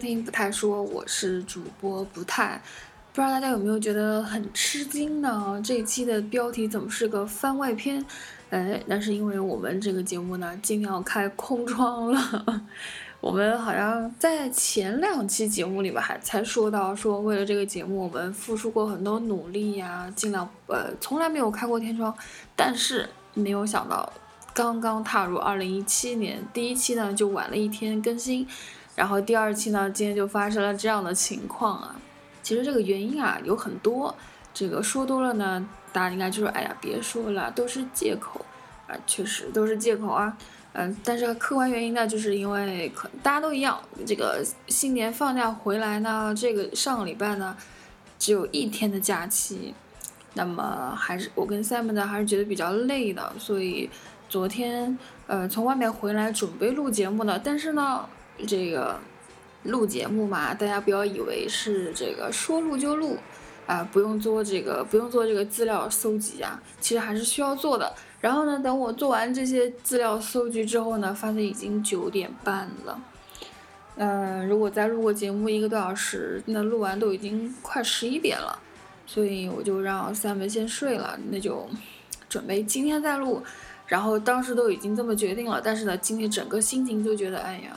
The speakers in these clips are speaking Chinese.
听不太说，我是主播不太。不知道大家有没有觉得很吃惊呢？这一期的标题怎么是个番外篇？哎，那是因为我们这个节目呢，今天要开空窗了。我们好像在前两期节目里边还才说到，说为了这个节目，我们付出过很多努力呀，尽量呃从来没有开过天窗。但是没有想到，刚刚踏入二零一七年，第一期呢就晚了一天更新。然后第二期呢，今天就发生了这样的情况啊。其实这个原因啊有很多，这个说多了呢，大家应该就说，哎呀，别说了，都是借口啊，确实都是借口啊。嗯，但是客观原因呢，就是因为可大家都一样，这个新年放假回来呢，这个上个礼拜呢，只有一天的假期，那么还是我跟 Sam 呢，还是觉得比较累的，所以昨天呃从外面回来准备录节目的，但是呢。这个录节目嘛，大家不要以为是这个说录就录，啊，不用做这个，不用做这个资料搜集啊，其实还是需要做的。然后呢，等我做完这些资料搜集之后呢，发现已经九点半了。嗯，如果再录个节目一个多小时，那录完都已经快十一点了，所以我就让三文先睡了，那就准备今天再录。然后当时都已经这么决定了，但是呢，今天整个心情就觉得，哎呀。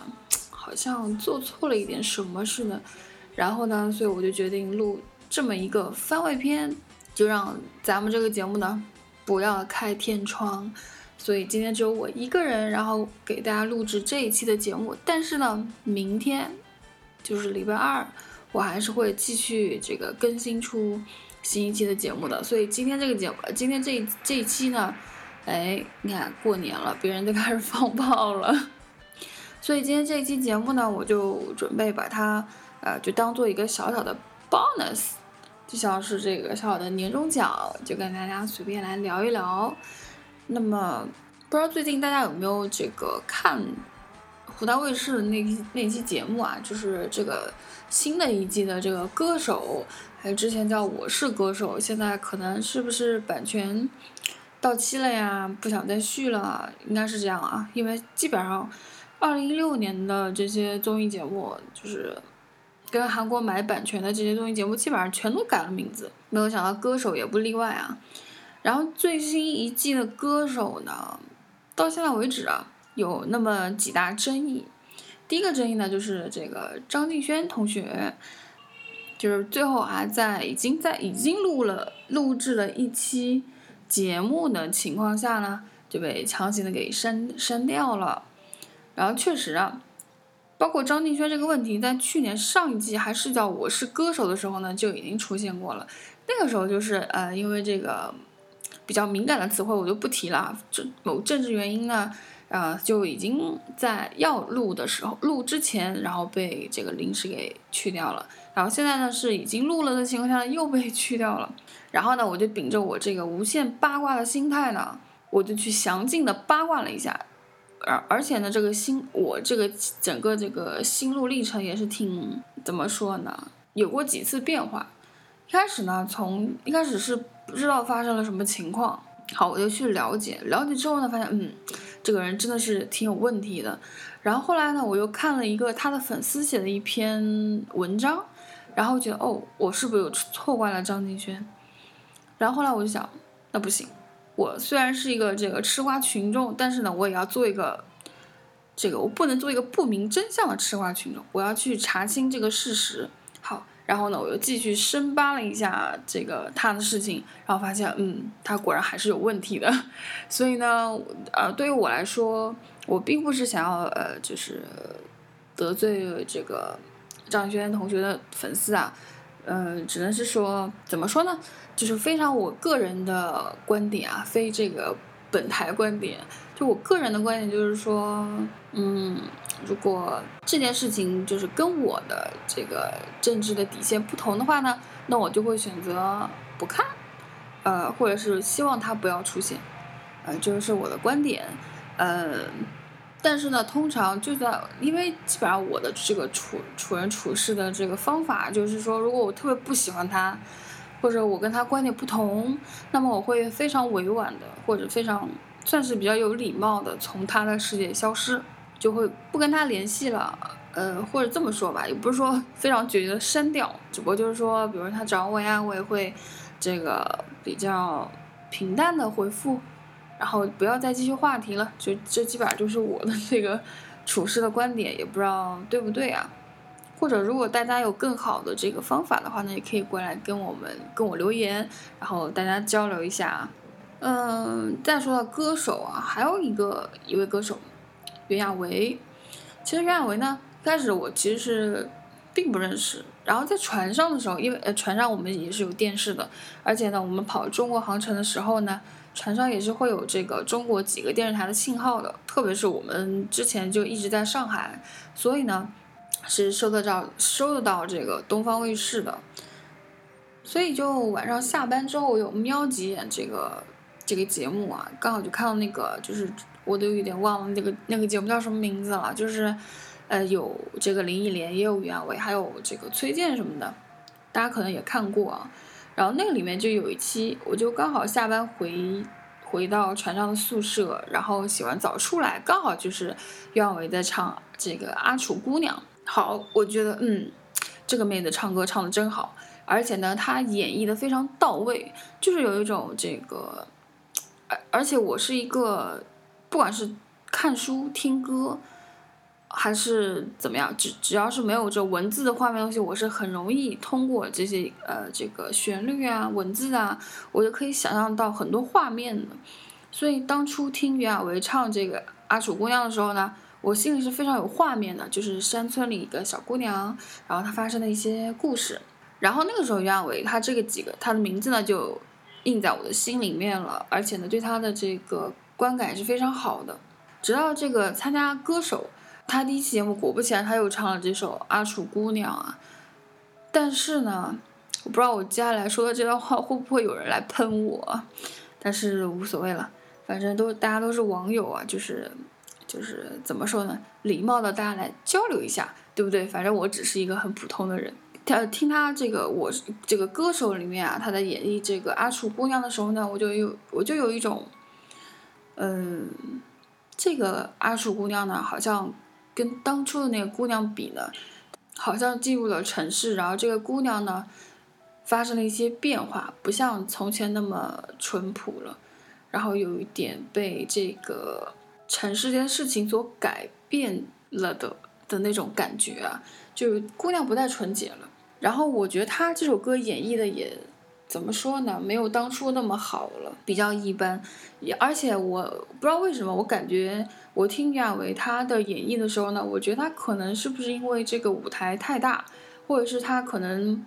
好像做错了一点什么似的，然后呢，所以我就决定录这么一个番外篇，就让咱们这个节目呢不要开天窗，所以今天只有我一个人，然后给大家录制这一期的节目。但是呢，明天就是礼拜二，我还是会继续这个更新出新一期的节目的。所以今天这个节目，今天这这一期呢，哎，你看过年了，别人都开始放炮了。所以今天这一期节目呢，我就准备把它，呃，就当做一个小小的 bonus，就像是这个小小的年终奖，就跟大家随便来聊一聊。那么，不知道最近大家有没有这个看湖南卫视的那那期节目啊？就是这个新的一季的这个歌手，还有之前叫我是歌手，现在可能是不是版权到期了呀？不想再续了，应该是这样啊，因为基本上。二零一六年的这些综艺节目，就是跟韩国买版权的这些综艺节目，基本上全都改了名字。没有想到歌手也不例外啊。然后最新一季的歌手呢，到现在为止啊，有那么几大争议。第一个争议呢，就是这个张敬轩同学，就是最后还在已经在已经录了录制了一期节目的情况下呢，就被强行的给删删掉了。然后确实啊，包括张敬轩这个问题，在去年上一季还是叫《我是歌手》的时候呢，就已经出现过了。那个时候就是呃，因为这个比较敏感的词汇，我就不提了。这某政治原因呢，呃，就已经在要录的时候录之前，然后被这个临时给去掉了。然后现在呢，是已经录了的情况下又被去掉了。然后呢，我就秉着我这个无限八卦的心态呢，我就去详尽的八卦了一下。而而且呢，这个心我这个整个这个心路历程也是挺怎么说呢？有过几次变化。一开始呢，从一开始是不知道发生了什么情况，好，我就去了解，了解之后呢，发现嗯，这个人真的是挺有问题的。然后后来呢，我又看了一个他的粉丝写的一篇文章，然后觉得哦，我是不是有错怪了张敬轩？然后后来我就想，那不行。我虽然是一个这个吃瓜群众，但是呢，我也要做一个，这个我不能做一个不明真相的吃瓜群众，我要去查清这个事实。好，然后呢，我又继续深扒了一下这个他的事情，然后发现，嗯，他果然还是有问题的。所以呢，呃，对于我来说，我并不是想要呃，就是得罪这个张轩同学的粉丝啊。嗯，只能是说，怎么说呢？就是非常我个人的观点啊，非这个本台观点。就我个人的观点就是说，嗯，如果这件事情就是跟我的这个政治的底线不同的话呢，那我就会选择不看，呃，或者是希望它不要出现，呃，这就是我的观点，呃。但是呢，通常就在因为基本上我的这个处处人处事的这个方法，就是说，如果我特别不喜欢他，或者我跟他观点不同，那么我会非常委婉的，或者非常算是比较有礼貌的，从他的世界消失，就会不跟他联系了。呃，或者这么说吧，也不是说 非常决绝的删掉，只不过就是说，比如他找我呀，我也会这个比较平淡的回复，然后不要再继续话题了，就这基本上就是我的这个 处事的观点，也不知道对不对啊。或者如果大家有更好的这个方法的话呢，也可以过来跟我们跟我留言，然后大家交流一下。嗯，再说到歌手啊，还有一个一位歌手袁娅维。其实袁娅维呢，开始我其实是并不认识。然后在船上的时候，因为呃船上我们也是有电视的，而且呢我们跑中国航程的时候呢，船上也是会有这个中国几个电视台的信号的。特别是我们之前就一直在上海，所以呢是收得到收得到这个东方卫视的。所以就晚上下班之后有瞄几眼这个。这个节目啊，刚好就看到那个，就是我都有点忘了那个那个节目叫什么名字了，就是，呃，有这个林忆莲，也有袁娅维，还有这个崔健什么的，大家可能也看过啊。然后那个里面就有一期，我就刚好下班回回到船上的宿舍，然后洗完澡出来，刚好就是袁娅维在唱这个《阿楚姑娘》。好，我觉得嗯，这个妹子唱歌唱的真好，而且呢，她演绎的非常到位，就是有一种这个。而而且我是一个，不管是看书、听歌，还是怎么样，只只要是没有这文字的画面东西，我是很容易通过这些呃这个旋律啊、文字啊，我就可以想象到很多画面的。所以当初听袁娅维唱这个《阿楚姑娘》的时候呢，我心里是非常有画面的，就是山村里一个小姑娘，然后她发生的一些故事。然后那个时候袁娅维她这个几个她的名字呢就。印在我的心里面了，而且呢，对她的这个观感也是非常好的。直到这个参加歌手，他第一期节目果不其然他又唱了这首《阿楚姑娘》啊。但是呢，我不知道我接下来说的这段话会不会有人来喷我，但是无所谓了，反正都大家都是网友啊，就是就是怎么说呢，礼貌的大家来交流一下，对不对？反正我只是一个很普通的人。他听他这个我这个歌手里面啊，他在演绎这个阿楚姑娘的时候呢，我就有我就有一种，嗯，这个阿楚姑娘呢，好像跟当初的那个姑娘比呢，好像进入了城市，然后这个姑娘呢，发生了一些变化，不像从前那么淳朴了，然后有一点被这个城市间事情所改变了的的那种感觉啊，就姑娘不再纯洁了。然后我觉得他这首歌演绎的也怎么说呢？没有当初那么好了，比较一般。也而且我不知道为什么，我感觉我听亚维他的演绎的时候呢，我觉得他可能是不是因为这个舞台太大，或者是他可能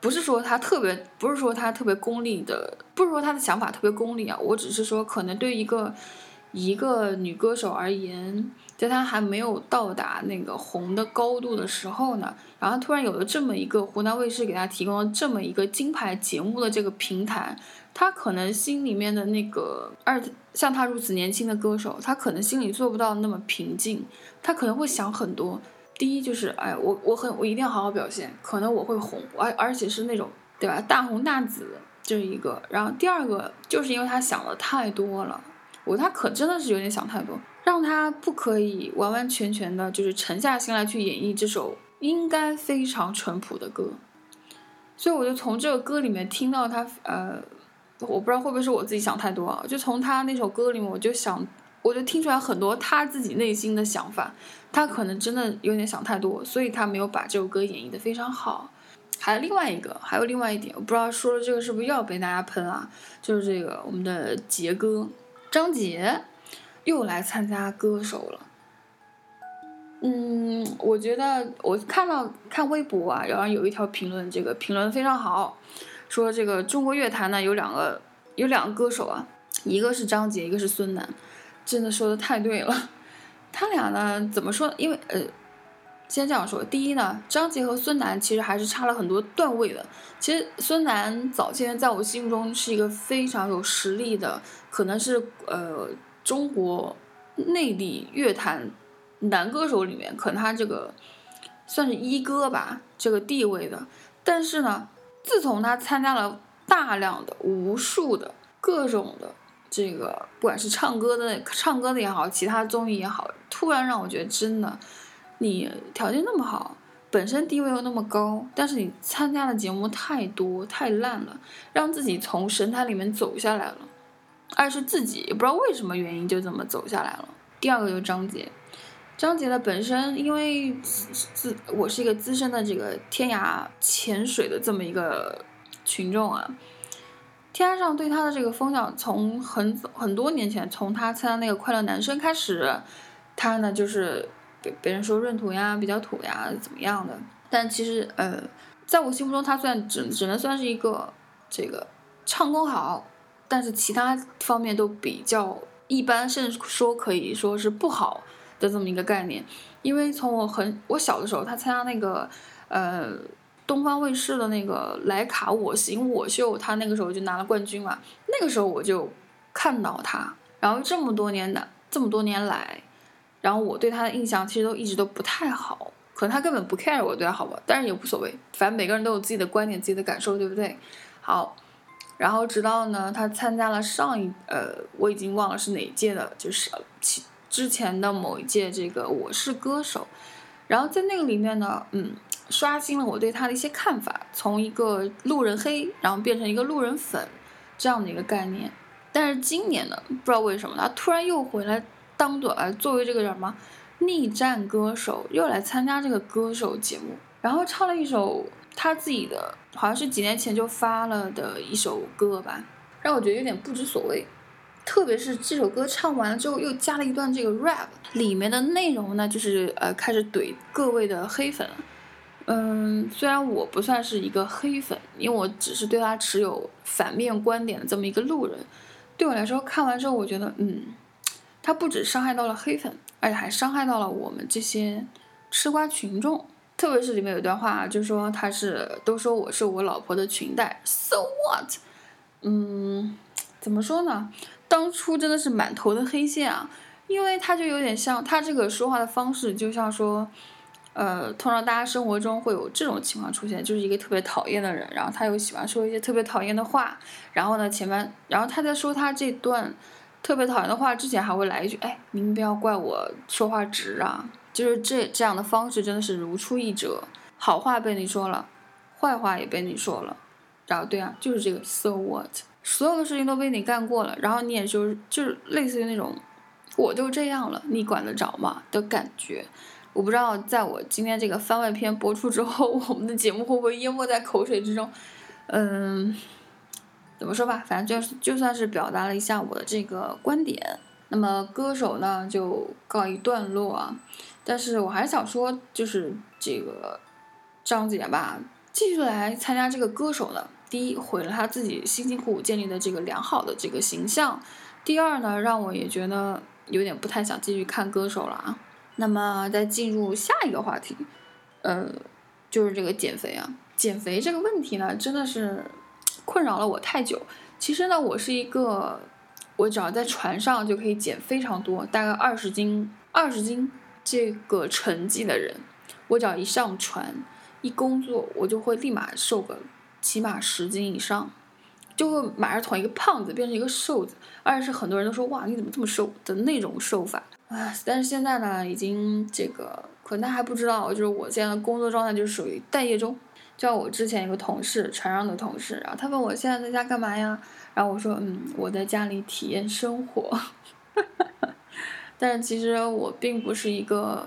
不是说他特别，不是说他特别功利的，不是说他的想法特别功利啊。我只是说，可能对一个一个女歌手而言。在她还没有到达那个红的高度的时候呢，然后突然有了这么一个湖南卫视给她提供了这么一个金牌节目的这个平台，她可能心里面的那个二像她如此年轻的歌手，她可能心里做不到那么平静，她可能会想很多。第一就是，哎，我我很我一定要好好表现，可能我会红，而而且是那种对吧，大红大紫这一个。然后第二个就是因为她想的太多了，我她可真的是有点想太多。让他不可以完完全全的，就是沉下心来去演绎这首应该非常淳朴的歌，所以我就从这个歌里面听到他，呃，我不知道会不会是我自己想太多啊，就从他那首歌里面，我就想，我就听出来很多他自己内心的想法，他可能真的有点想太多，所以他没有把这首歌演绎的非常好。还有另外一个，还有另外一点，我不知道说了这个是不是又要被大家喷啊？就是这个我们的杰哥张杰。又来参加歌手了，嗯，我觉得我看到看微博啊，然后有一条评论，这个评论非常好，说这个中国乐坛呢有两个有两个歌手啊，一个是张杰，一个是孙楠，真的说的太对了，他俩呢怎么说？因为呃，先这样说，第一呢，张杰和孙楠其实还是差了很多段位的。其实孙楠早先在我心目中是一个非常有实力的，可能是呃。中国内地乐坛男歌手里面，可能他这个算是一哥吧，这个地位的。但是呢，自从他参加了大量的、无数的各种的这个，不管是唱歌的、唱歌的也好，其他综艺也好，突然让我觉得真的你条件那么好，本身地位又那么高，但是你参加的节目太多太烂了，让自己从神坛里面走下来了。二是自己也不知道为什么原因就这么走下来了。第二个就是张杰，张杰的本身因为自我是一个资深的这个天涯潜水的这么一个群众啊，天涯上对他的这个风向从很很多年前，从他参加那个快乐男生开始，他呢就是被别人说闰土呀、比较土呀怎么样的，但其实呃，在我心目中他算只只能算是一个这个唱功好。但是其他方面都比较一般，甚至说可以说是不好的这么一个概念。因为从我很我小的时候，他参加那个呃东方卫视的那个莱卡我行我秀，他那个时候就拿了冠军嘛。那个时候我就看到他，然后这么多年的这么多年来，然后我对他的印象其实都一直都不太好，可能他根本不 care 我对他好吧，但是也无所谓，反正每个人都有自己的观点、自己的感受，对不对？好。然后直到呢，他参加了上一呃，我已经忘了是哪一届的，就是其之前的某一届这个《我是歌手》，然后在那个里面呢，嗯，刷新了我对他的一些看法，从一个路人黑，然后变成一个路人粉这样的一个概念。但是今年呢，不知道为什么他突然又回来当做呃作为这个叫什么逆战歌手，又来参加这个歌手节目，然后唱了一首。他自己的好像是几年前就发了的一首歌吧，让我觉得有点不知所谓。特别是这首歌唱完了之后，又加了一段这个 rap，里面的内容呢，就是呃开始怼各位的黑粉。嗯，虽然我不算是一个黑粉，因为我只是对他持有反面观点的这么一个路人。对我来说，看完之后，我觉得，嗯，他不止伤害到了黑粉，而且还伤害到了我们这些吃瓜群众。特别是里面有一段话，就说他是都说我是我老婆的裙带，so what？嗯，怎么说呢？当初真的是满头的黑线啊，因为他就有点像他这个说话的方式，就像说，呃，通常大家生活中会有这种情况出现，就是一个特别讨厌的人，然后他又喜欢说一些特别讨厌的话，然后呢，前面，然后他在说他这段特别讨厌的话之前，还会来一句，哎，您不要怪我说话直啊。就是这这样的方式真的是如出一辙，好话被你说了，坏话也被你说了，然后对啊，就是这个 so what，所有的事情都被你干过了，然后你也就是就是类似于那种，我就这样了，你管得着吗的感觉？我不知道在我今天这个番外篇播出之后，我们的节目会不会淹没在口水之中？嗯，怎么说吧，反正就是就算是表达了一下我的这个观点，那么歌手呢就告一段落啊。但是我还是想说，就是这个张姐吧，继续来参加这个歌手呢。第一，毁了他自己辛辛苦苦建立的这个良好的这个形象；第二呢，让我也觉得有点不太想继续看歌手了啊。那么再进入下一个话题，呃，就是这个减肥啊。减肥这个问题呢，真的是困扰了我太久。其实呢，我是一个，我只要在船上就可以减非常多，大概二十斤，二十斤。这个成绩的人，我只要一上船，一工作，我就会立马瘦个起码十斤以上，就会马上从一个胖子变成一个瘦子，而且是很多人都说哇你怎么这么瘦的那种瘦法啊！但是现在呢，已经这个可能大家还不知道，就是我现在的工作状态就是属于待业中。就像我之前一个同事，船上的同事，然后他问我现在在家干嘛呀？然后我说嗯，我在家里体验生活。但是其实我并不是一个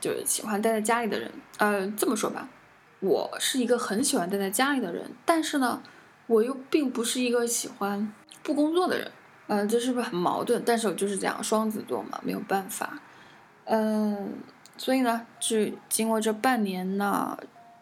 就是喜欢待在家里的人，呃，这么说吧，我是一个很喜欢待在家里的人，但是呢，我又并不是一个喜欢不工作的人，嗯，这是不是很矛盾？但是我就是这样，双子座嘛，没有办法，嗯，所以呢，就经过这半年呢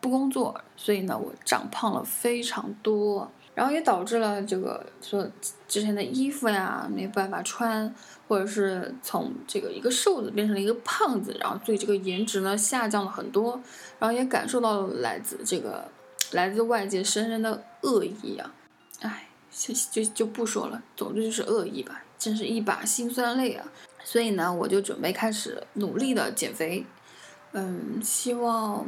工作，所以呢，我长胖了非常多。然后也导致了这个说之前的衣服呀没办法穿，或者是从这个一个瘦子变成了一个胖子，然后对这个颜值呢下降了很多，然后也感受到了来自这个来自外界深深的恶意啊，哎，就就就不说了，总之就是恶意吧，真是一把辛酸泪啊。所以呢，我就准备开始努力的减肥，嗯，希望。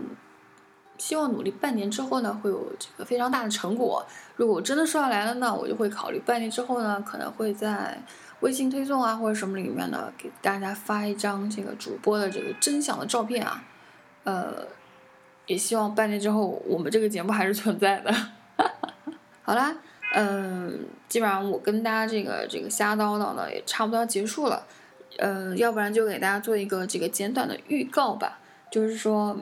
希望努力半年之后呢，会有这个非常大的成果。如果我真的瘦下来了呢，我就会考虑半年之后呢，可能会在微信推送啊或者什么里面呢，给大家发一张这个主播的这个真相的照片啊。呃，也希望半年之后我们这个节目还是存在的。好啦，嗯，基本上我跟大家这个这个瞎叨叨呢也差不多要结束了，呃，要不然就给大家做一个这个简短的预告吧，就是说，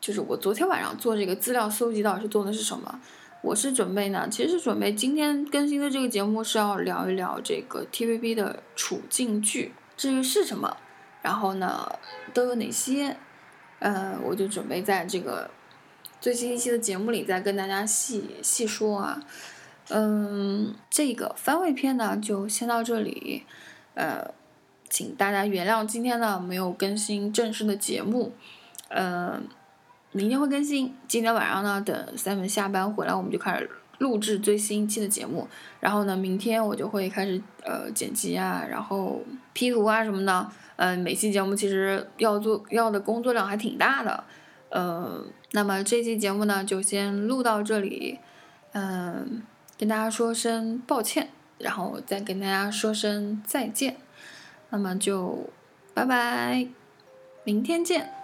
就是我昨天晚上做这个资料搜集到是做的是什么？我是准备呢，其实是准备今天更新的这个节目是要聊一聊这个 TVB 的处境剧，至于是什么，然后呢都有哪些，呃，我就准备在这个。最新一期的节目里再跟大家细细说啊，嗯，这个番位篇呢就先到这里，呃，请大家原谅今天呢没有更新正式的节目，嗯，明天会更新。今天晚上呢，等三文下班回来，我们就开始录制最新一期的节目。然后呢，明天我就会开始呃剪辑啊，然后 P 图啊什么的。嗯，每期节目其实要做要的工作量还挺大的。嗯，那么这期节目呢，就先录到这里。嗯，跟大家说声抱歉，然后再跟大家说声再见。那么就拜拜，明天见。